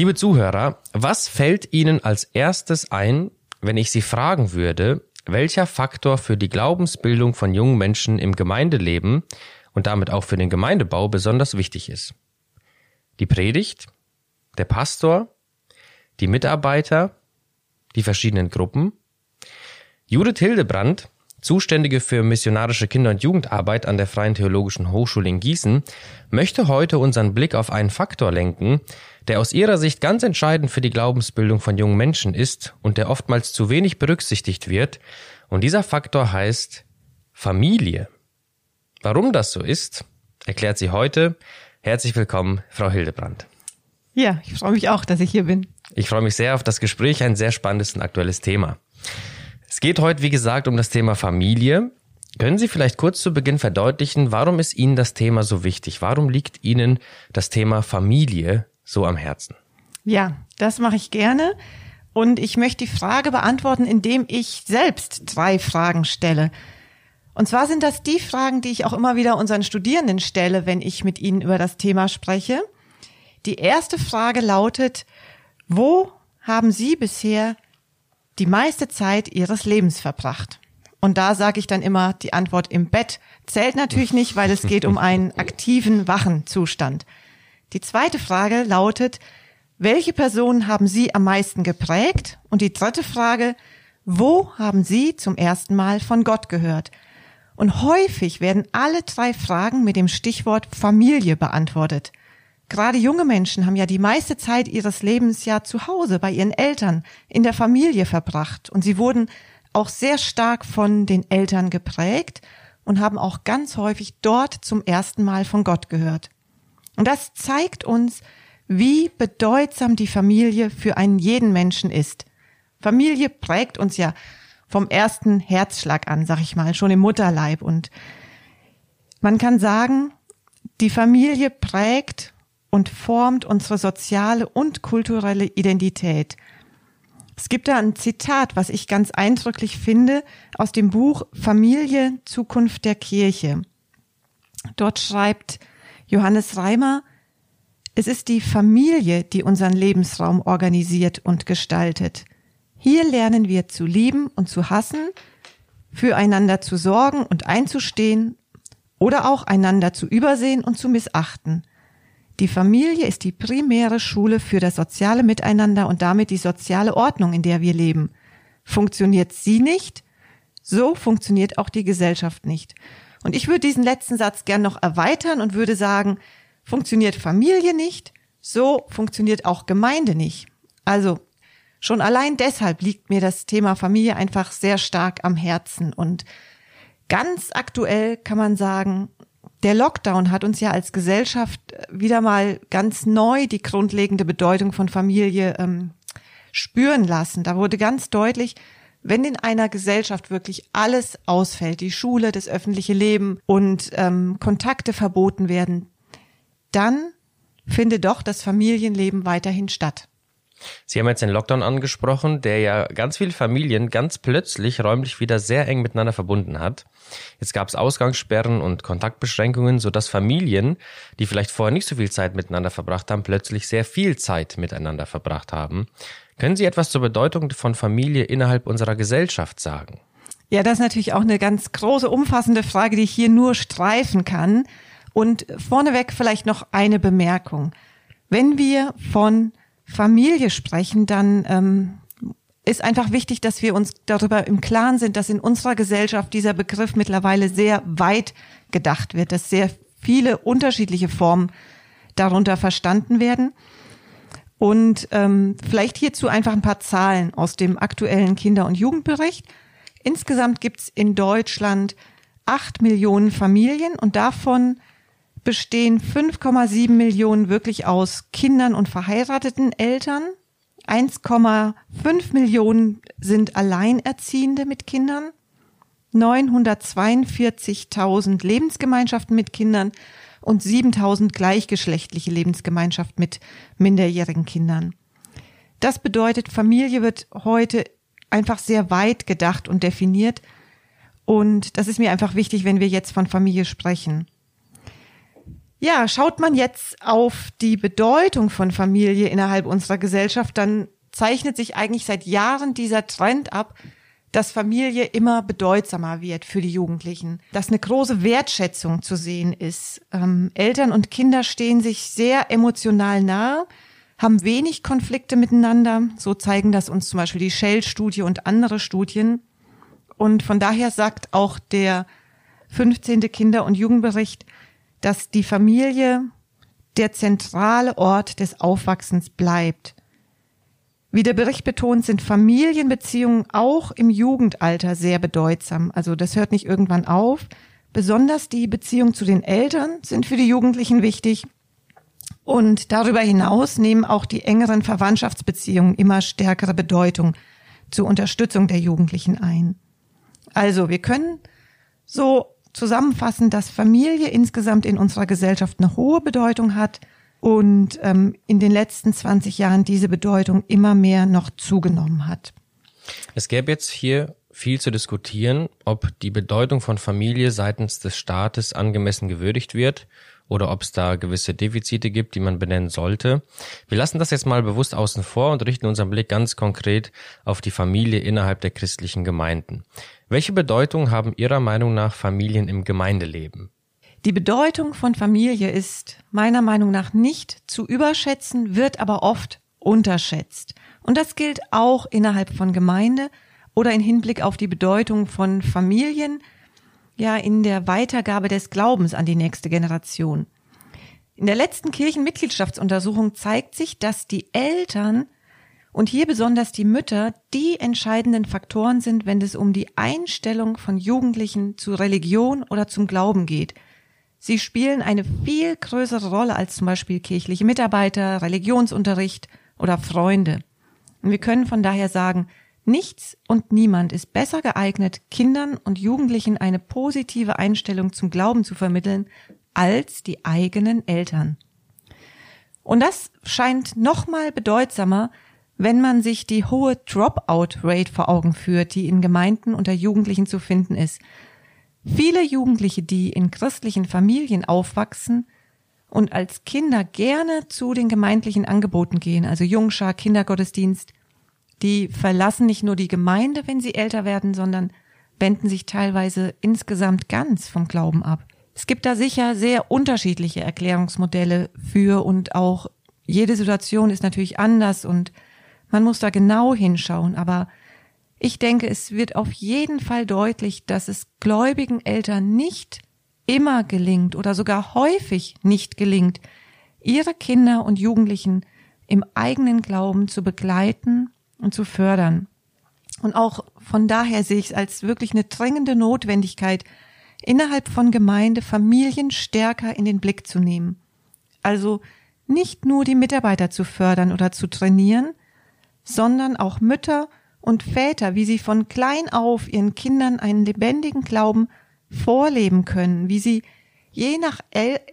Liebe Zuhörer, was fällt Ihnen als erstes ein, wenn ich Sie fragen würde, welcher Faktor für die Glaubensbildung von jungen Menschen im Gemeindeleben und damit auch für den Gemeindebau besonders wichtig ist? Die Predigt, der Pastor, die Mitarbeiter, die verschiedenen Gruppen? Judith Hildebrand Zuständige für missionarische Kinder- und Jugendarbeit an der Freien Theologischen Hochschule in Gießen, möchte heute unseren Blick auf einen Faktor lenken, der aus ihrer Sicht ganz entscheidend für die Glaubensbildung von jungen Menschen ist und der oftmals zu wenig berücksichtigt wird. Und dieser Faktor heißt Familie. Warum das so ist, erklärt sie heute. Herzlich willkommen, Frau Hildebrand. Ja, ich freue mich auch, dass ich hier bin. Ich freue mich sehr auf das Gespräch, ein sehr spannendes und aktuelles Thema. Es geht heute, wie gesagt, um das Thema Familie. Können Sie vielleicht kurz zu Beginn verdeutlichen, warum ist Ihnen das Thema so wichtig? Warum liegt Ihnen das Thema Familie so am Herzen? Ja, das mache ich gerne. Und ich möchte die Frage beantworten, indem ich selbst drei Fragen stelle. Und zwar sind das die Fragen, die ich auch immer wieder unseren Studierenden stelle, wenn ich mit ihnen über das Thema spreche. Die erste Frage lautet, wo haben Sie bisher die meiste Zeit ihres Lebens verbracht? Und da sage ich dann immer, die Antwort im Bett zählt natürlich nicht, weil es geht um einen aktiven, wachen Zustand. Die zweite Frage lautet, welche Personen haben Sie am meisten geprägt? Und die dritte Frage, wo haben Sie zum ersten Mal von Gott gehört? Und häufig werden alle drei Fragen mit dem Stichwort Familie beantwortet. Gerade junge Menschen haben ja die meiste Zeit ihres Lebens ja zu Hause bei ihren Eltern, in der Familie verbracht. Und sie wurden auch sehr stark von den Eltern geprägt und haben auch ganz häufig dort zum ersten Mal von Gott gehört. Und das zeigt uns, wie bedeutsam die Familie für einen jeden Menschen ist. Familie prägt uns ja vom ersten Herzschlag an, sag ich mal, schon im Mutterleib. Und man kann sagen, die Familie prägt und formt unsere soziale und kulturelle Identität. Es gibt da ein Zitat, was ich ganz eindrücklich finde, aus dem Buch Familie, Zukunft der Kirche. Dort schreibt Johannes Reimer, es ist die Familie, die unseren Lebensraum organisiert und gestaltet. Hier lernen wir zu lieben und zu hassen, füreinander zu sorgen und einzustehen oder auch einander zu übersehen und zu missachten. Die Familie ist die primäre Schule für das soziale Miteinander und damit die soziale Ordnung, in der wir leben. Funktioniert sie nicht, so funktioniert auch die Gesellschaft nicht. Und ich würde diesen letzten Satz gern noch erweitern und würde sagen, funktioniert Familie nicht, so funktioniert auch Gemeinde nicht. Also schon allein deshalb liegt mir das Thema Familie einfach sehr stark am Herzen und ganz aktuell kann man sagen, der Lockdown hat uns ja als Gesellschaft wieder mal ganz neu die grundlegende Bedeutung von Familie ähm, spüren lassen. Da wurde ganz deutlich, wenn in einer Gesellschaft wirklich alles ausfällt, die Schule, das öffentliche Leben und ähm, Kontakte verboten werden, dann findet doch das Familienleben weiterhin statt. Sie haben jetzt den Lockdown angesprochen, der ja ganz viele Familien ganz plötzlich räumlich wieder sehr eng miteinander verbunden hat. Jetzt gab es Ausgangssperren und Kontaktbeschränkungen, sodass Familien, die vielleicht vorher nicht so viel Zeit miteinander verbracht haben, plötzlich sehr viel Zeit miteinander verbracht haben. Können Sie etwas zur Bedeutung von Familie innerhalb unserer Gesellschaft sagen? Ja, das ist natürlich auch eine ganz große, umfassende Frage, die ich hier nur streifen kann. Und vorneweg vielleicht noch eine Bemerkung. Wenn wir von Familie sprechen, dann ähm, ist einfach wichtig, dass wir uns darüber im Klaren sind, dass in unserer Gesellschaft dieser Begriff mittlerweile sehr weit gedacht wird, dass sehr viele unterschiedliche Formen darunter verstanden werden. Und ähm, vielleicht hierzu einfach ein paar Zahlen aus dem aktuellen Kinder- und Jugendbericht. Insgesamt gibt's in Deutschland acht Millionen Familien und davon bestehen 5,7 Millionen wirklich aus Kindern und verheirateten Eltern. 1,5 Millionen sind Alleinerziehende mit Kindern. 942.000 Lebensgemeinschaften mit Kindern und 7.000 gleichgeschlechtliche Lebensgemeinschaften mit minderjährigen Kindern. Das bedeutet, Familie wird heute einfach sehr weit gedacht und definiert. Und das ist mir einfach wichtig, wenn wir jetzt von Familie sprechen. Ja, schaut man jetzt auf die Bedeutung von Familie innerhalb unserer Gesellschaft, dann zeichnet sich eigentlich seit Jahren dieser Trend ab, dass Familie immer bedeutsamer wird für die Jugendlichen, dass eine große Wertschätzung zu sehen ist. Ähm, Eltern und Kinder stehen sich sehr emotional nahe, haben wenig Konflikte miteinander. So zeigen das uns zum Beispiel die Shell-Studie und andere Studien. Und von daher sagt auch der 15. Kinder- und Jugendbericht, dass die Familie der zentrale Ort des Aufwachsens bleibt. Wie der Bericht betont, sind Familienbeziehungen auch im Jugendalter sehr bedeutsam. Also das hört nicht irgendwann auf. Besonders die Beziehung zu den Eltern sind für die Jugendlichen wichtig. Und darüber hinaus nehmen auch die engeren Verwandtschaftsbeziehungen immer stärkere Bedeutung zur Unterstützung der Jugendlichen ein. Also wir können so zusammenfassen, dass Familie insgesamt in unserer Gesellschaft eine hohe Bedeutung hat und ähm, in den letzten 20 Jahren diese Bedeutung immer mehr noch zugenommen hat. Es gäbe jetzt hier viel zu diskutieren, ob die Bedeutung von Familie seitens des Staates angemessen gewürdigt wird oder ob es da gewisse Defizite gibt, die man benennen sollte. Wir lassen das jetzt mal bewusst außen vor und richten unseren Blick ganz konkret auf die Familie innerhalb der christlichen Gemeinden. Welche Bedeutung haben Ihrer Meinung nach Familien im Gemeindeleben? Die Bedeutung von Familie ist meiner Meinung nach nicht zu überschätzen, wird aber oft unterschätzt. Und das gilt auch innerhalb von Gemeinde oder in Hinblick auf die Bedeutung von Familien, ja, in der Weitergabe des Glaubens an die nächste Generation. In der letzten Kirchenmitgliedschaftsuntersuchung zeigt sich, dass die Eltern und hier besonders die Mütter die entscheidenden Faktoren sind, wenn es um die Einstellung von Jugendlichen zu Religion oder zum Glauben geht – Sie spielen eine viel größere Rolle als zum Beispiel kirchliche Mitarbeiter, Religionsunterricht oder Freunde. Und wir können von daher sagen, nichts und niemand ist besser geeignet, Kindern und Jugendlichen eine positive Einstellung zum Glauben zu vermitteln, als die eigenen Eltern. Und das scheint nochmal bedeutsamer, wenn man sich die hohe Dropout-Rate vor Augen führt, die in Gemeinden unter Jugendlichen zu finden ist. Viele Jugendliche, die in christlichen Familien aufwachsen und als Kinder gerne zu den gemeindlichen Angeboten gehen, also Jungschar, Kindergottesdienst, die verlassen nicht nur die Gemeinde, wenn sie älter werden, sondern wenden sich teilweise insgesamt ganz vom Glauben ab. Es gibt da sicher sehr unterschiedliche Erklärungsmodelle für und auch jede Situation ist natürlich anders und man muss da genau hinschauen, aber ich denke, es wird auf jeden Fall deutlich, dass es gläubigen Eltern nicht immer gelingt oder sogar häufig nicht gelingt, ihre Kinder und Jugendlichen im eigenen Glauben zu begleiten und zu fördern. Und auch von daher sehe ich es als wirklich eine drängende Notwendigkeit, innerhalb von Gemeinde Familien stärker in den Blick zu nehmen. Also nicht nur die Mitarbeiter zu fördern oder zu trainieren, sondern auch Mütter und Väter, wie sie von klein auf ihren Kindern einen lebendigen Glauben vorleben können, wie sie je nach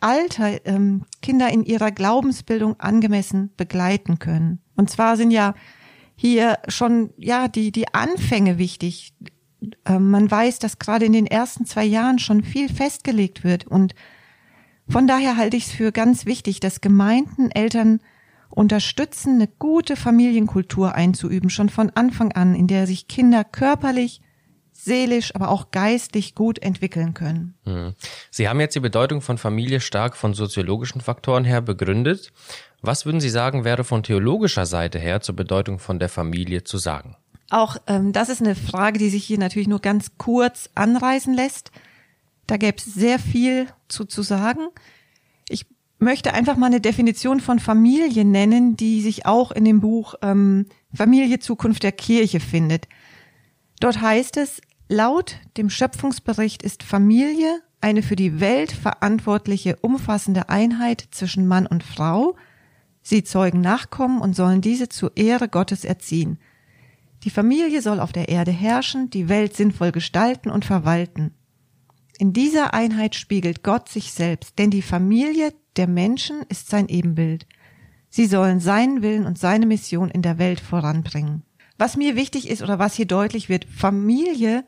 Alter ähm, Kinder in ihrer Glaubensbildung angemessen begleiten können. Und zwar sind ja hier schon ja die die Anfänge wichtig. Ähm, man weiß, dass gerade in den ersten zwei Jahren schon viel festgelegt wird und von daher halte ich es für ganz wichtig, dass Gemeinden Eltern unterstützen, eine gute Familienkultur einzuüben, schon von Anfang an, in der sich Kinder körperlich, seelisch, aber auch geistig gut entwickeln können. Hm. Sie haben jetzt die Bedeutung von Familie stark von soziologischen Faktoren her begründet. Was würden Sie sagen, wäre von theologischer Seite her zur Bedeutung von der Familie zu sagen? Auch ähm, das ist eine Frage, die sich hier natürlich nur ganz kurz anreißen lässt. Da gäbe es sehr viel zu, zu sagen möchte einfach mal eine Definition von Familie nennen, die sich auch in dem Buch ähm, Familie Zukunft der Kirche findet. Dort heißt es, laut dem Schöpfungsbericht ist Familie eine für die Welt verantwortliche, umfassende Einheit zwischen Mann und Frau. Sie zeugen Nachkommen und sollen diese zur Ehre Gottes erziehen. Die Familie soll auf der Erde herrschen, die Welt sinnvoll gestalten und verwalten. In dieser Einheit spiegelt Gott sich selbst, denn die Familie der Menschen ist sein Ebenbild. Sie sollen seinen Willen und seine Mission in der Welt voranbringen. Was mir wichtig ist oder was hier deutlich wird, Familie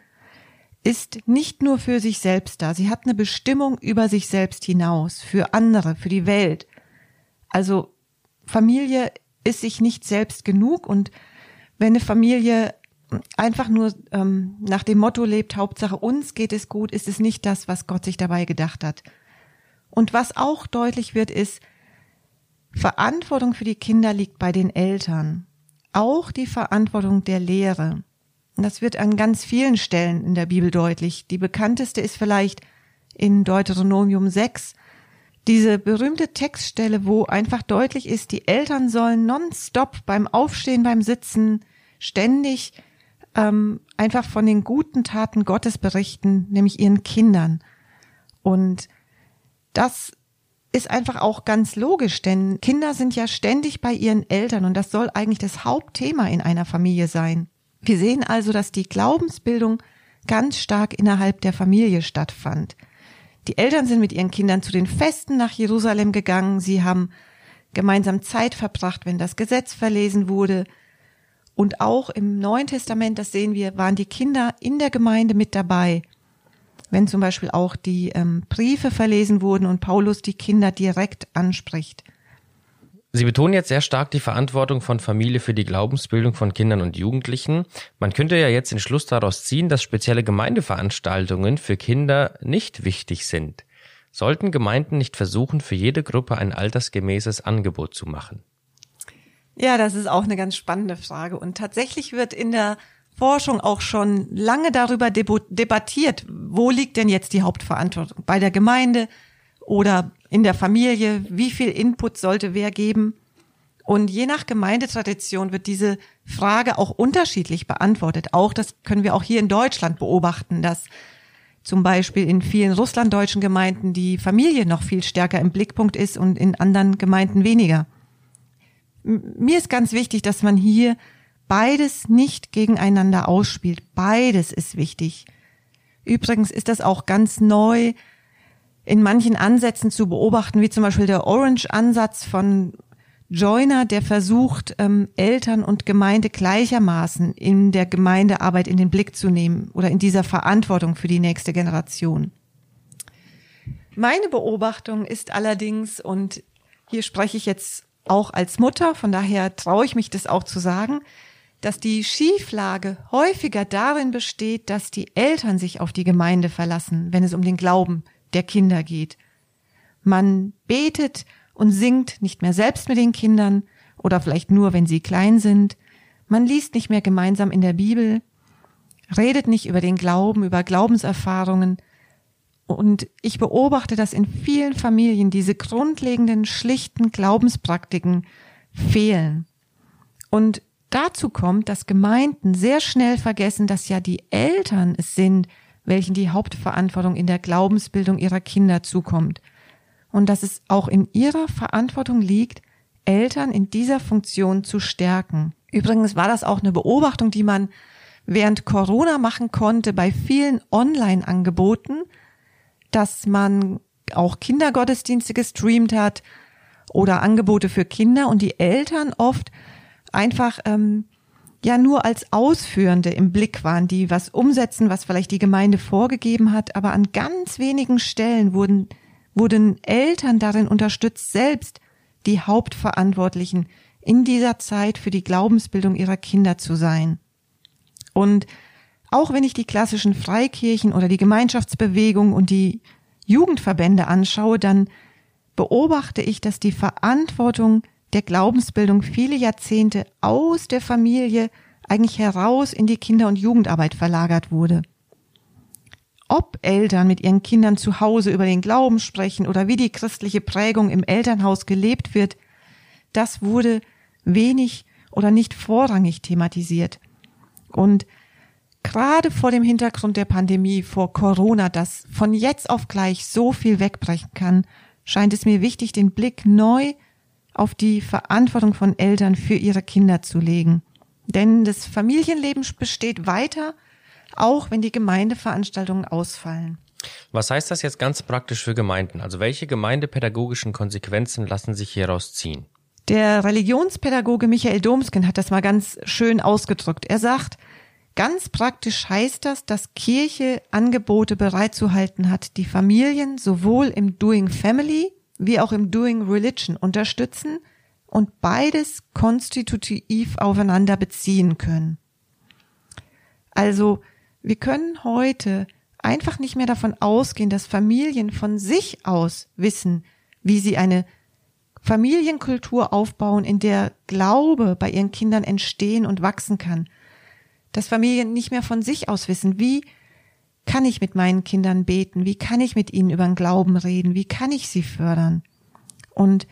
ist nicht nur für sich selbst da, sie hat eine Bestimmung über sich selbst hinaus, für andere, für die Welt. Also Familie ist sich nicht selbst genug und wenn eine Familie einfach nur ähm, nach dem Motto lebt, Hauptsache uns geht es gut, ist es nicht das, was Gott sich dabei gedacht hat. Und was auch deutlich wird, ist, Verantwortung für die Kinder liegt bei den Eltern. Auch die Verantwortung der Lehre. Das wird an ganz vielen Stellen in der Bibel deutlich. Die bekannteste ist vielleicht in Deuteronomium 6, diese berühmte Textstelle, wo einfach deutlich ist, die Eltern sollen nonstop beim Aufstehen, beim Sitzen ständig ähm, einfach von den guten Taten Gottes berichten, nämlich ihren Kindern. Und das ist einfach auch ganz logisch, denn Kinder sind ja ständig bei ihren Eltern und das soll eigentlich das Hauptthema in einer Familie sein. Wir sehen also, dass die Glaubensbildung ganz stark innerhalb der Familie stattfand. Die Eltern sind mit ihren Kindern zu den Festen nach Jerusalem gegangen, sie haben gemeinsam Zeit verbracht, wenn das Gesetz verlesen wurde. Und auch im Neuen Testament, das sehen wir, waren die Kinder in der Gemeinde mit dabei. Wenn zum Beispiel auch die ähm, Briefe verlesen wurden und Paulus die Kinder direkt anspricht. Sie betonen jetzt sehr stark die Verantwortung von Familie für die Glaubensbildung von Kindern und Jugendlichen. Man könnte ja jetzt den Schluss daraus ziehen, dass spezielle Gemeindeveranstaltungen für Kinder nicht wichtig sind. Sollten Gemeinden nicht versuchen, für jede Gruppe ein altersgemäßes Angebot zu machen? Ja, das ist auch eine ganz spannende Frage. Und tatsächlich wird in der Forschung auch schon lange darüber debattiert, wo liegt denn jetzt die Hauptverantwortung? Bei der Gemeinde oder in der Familie, wie viel Input sollte wer geben. Und je nach Gemeindetradition wird diese Frage auch unterschiedlich beantwortet. Auch das können wir auch hier in Deutschland beobachten, dass zum Beispiel in vielen russlanddeutschen Gemeinden die Familie noch viel stärker im Blickpunkt ist und in anderen Gemeinden weniger. Mir ist ganz wichtig, dass man hier beides nicht gegeneinander ausspielt. Beides ist wichtig. Übrigens ist das auch ganz neu in manchen Ansätzen zu beobachten, wie zum Beispiel der Orange-Ansatz von Joyner, der versucht, ähm, Eltern und Gemeinde gleichermaßen in der Gemeindearbeit in den Blick zu nehmen oder in dieser Verantwortung für die nächste Generation. Meine Beobachtung ist allerdings, und hier spreche ich jetzt auch als Mutter, von daher traue ich mich das auch zu sagen, dass die Schieflage häufiger darin besteht, dass die Eltern sich auf die Gemeinde verlassen, wenn es um den Glauben der Kinder geht. Man betet und singt nicht mehr selbst mit den Kindern oder vielleicht nur, wenn sie klein sind. Man liest nicht mehr gemeinsam in der Bibel, redet nicht über den Glauben, über Glaubenserfahrungen. Und ich beobachte, dass in vielen Familien diese grundlegenden, schlichten Glaubenspraktiken fehlen. Und dazu kommt, dass Gemeinden sehr schnell vergessen, dass ja die Eltern es sind, welchen die Hauptverantwortung in der Glaubensbildung ihrer Kinder zukommt. Und dass es auch in ihrer Verantwortung liegt, Eltern in dieser Funktion zu stärken. Übrigens war das auch eine Beobachtung, die man während Corona machen konnte bei vielen Online-Angeboten, dass man auch Kindergottesdienste gestreamt hat oder Angebote für Kinder und die Eltern oft einfach ähm, ja nur als Ausführende im Blick waren, die was umsetzen, was vielleicht die Gemeinde vorgegeben hat, aber an ganz wenigen Stellen wurden, wurden Eltern darin unterstützt, selbst die Hauptverantwortlichen in dieser Zeit für die Glaubensbildung ihrer Kinder zu sein. Und auch wenn ich die klassischen Freikirchen oder die Gemeinschaftsbewegung und die Jugendverbände anschaue, dann beobachte ich, dass die Verantwortung der Glaubensbildung viele Jahrzehnte aus der Familie eigentlich heraus in die Kinder- und Jugendarbeit verlagert wurde. Ob Eltern mit ihren Kindern zu Hause über den Glauben sprechen oder wie die christliche Prägung im Elternhaus gelebt wird, das wurde wenig oder nicht vorrangig thematisiert. Und gerade vor dem Hintergrund der Pandemie, vor Corona, das von jetzt auf gleich so viel wegbrechen kann, scheint es mir wichtig, den Blick neu auf die Verantwortung von Eltern für ihre Kinder zu legen. Denn das Familienleben besteht weiter, auch wenn die Gemeindeveranstaltungen ausfallen. Was heißt das jetzt ganz praktisch für Gemeinden? Also welche gemeindepädagogischen Konsequenzen lassen sich hieraus ziehen? Der Religionspädagoge Michael Domsken hat das mal ganz schön ausgedrückt. Er sagt, Ganz praktisch heißt das, dass Kirche Angebote bereitzuhalten hat, die Familien sowohl im Doing Family wie auch im Doing Religion unterstützen und beides konstitutiv aufeinander beziehen können. Also, wir können heute einfach nicht mehr davon ausgehen, dass Familien von sich aus wissen, wie sie eine Familienkultur aufbauen, in der Glaube bei ihren Kindern entstehen und wachsen kann. Dass Familien nicht mehr von sich aus wissen, wie kann ich mit meinen Kindern beten, wie kann ich mit ihnen über den Glauben reden, wie kann ich sie fördern. Und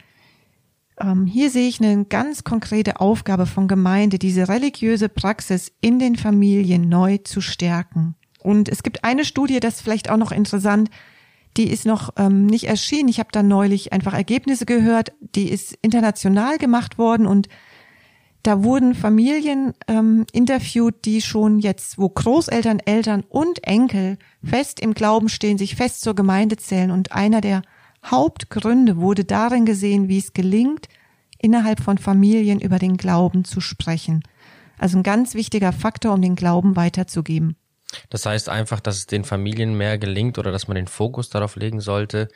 ähm, hier sehe ich eine ganz konkrete Aufgabe von Gemeinde, diese religiöse Praxis in den Familien neu zu stärken. Und es gibt eine Studie, das ist vielleicht auch noch interessant, die ist noch ähm, nicht erschienen. Ich habe da neulich einfach Ergebnisse gehört. Die ist international gemacht worden und da wurden Familien ähm, interviewt, die schon jetzt, wo Großeltern, Eltern und Enkel fest im Glauben stehen, sich fest zur Gemeinde zählen. Und einer der Hauptgründe wurde darin gesehen, wie es gelingt, innerhalb von Familien über den Glauben zu sprechen. Also ein ganz wichtiger Faktor, um den Glauben weiterzugeben. Das heißt einfach, dass es den Familien mehr gelingt oder dass man den Fokus darauf legen sollte,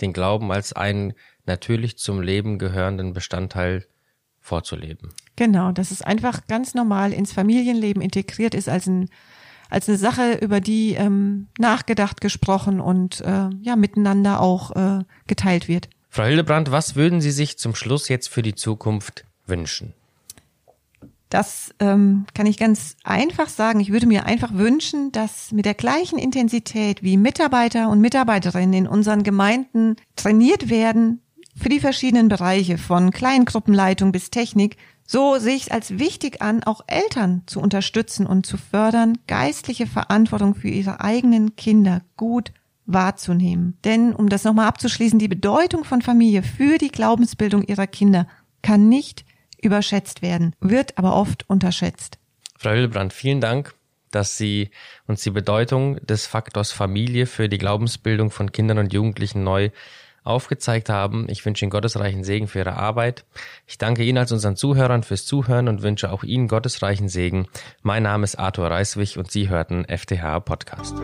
den Glauben als einen natürlich zum Leben gehörenden Bestandteil vorzuleben. Genau, dass es einfach ganz normal ins Familienleben integriert ist als ein als eine Sache, über die ähm, nachgedacht, gesprochen und äh, ja miteinander auch äh, geteilt wird. Frau Hildebrand, was würden Sie sich zum Schluss jetzt für die Zukunft wünschen? Das ähm, kann ich ganz einfach sagen. Ich würde mir einfach wünschen, dass mit der gleichen Intensität wie Mitarbeiter und Mitarbeiterinnen in unseren Gemeinden trainiert werden für die verschiedenen Bereiche von Kleingruppenleitung bis Technik, so sehe ich es als wichtig an, auch Eltern zu unterstützen und zu fördern, geistliche Verantwortung für ihre eigenen Kinder gut wahrzunehmen. Denn, um das nochmal abzuschließen, die Bedeutung von Familie für die Glaubensbildung ihrer Kinder kann nicht überschätzt werden, wird aber oft unterschätzt. Frau Hildebrand, vielen Dank, dass Sie uns die Bedeutung des Faktors Familie für die Glaubensbildung von Kindern und Jugendlichen neu aufgezeigt haben. Ich wünsche Ihnen gottesreichen Segen für Ihre Arbeit. Ich danke Ihnen als unseren Zuhörern fürs Zuhören und wünsche auch Ihnen gottesreichen Segen. Mein Name ist Arthur Reiswig und Sie hörten FTH Podcast.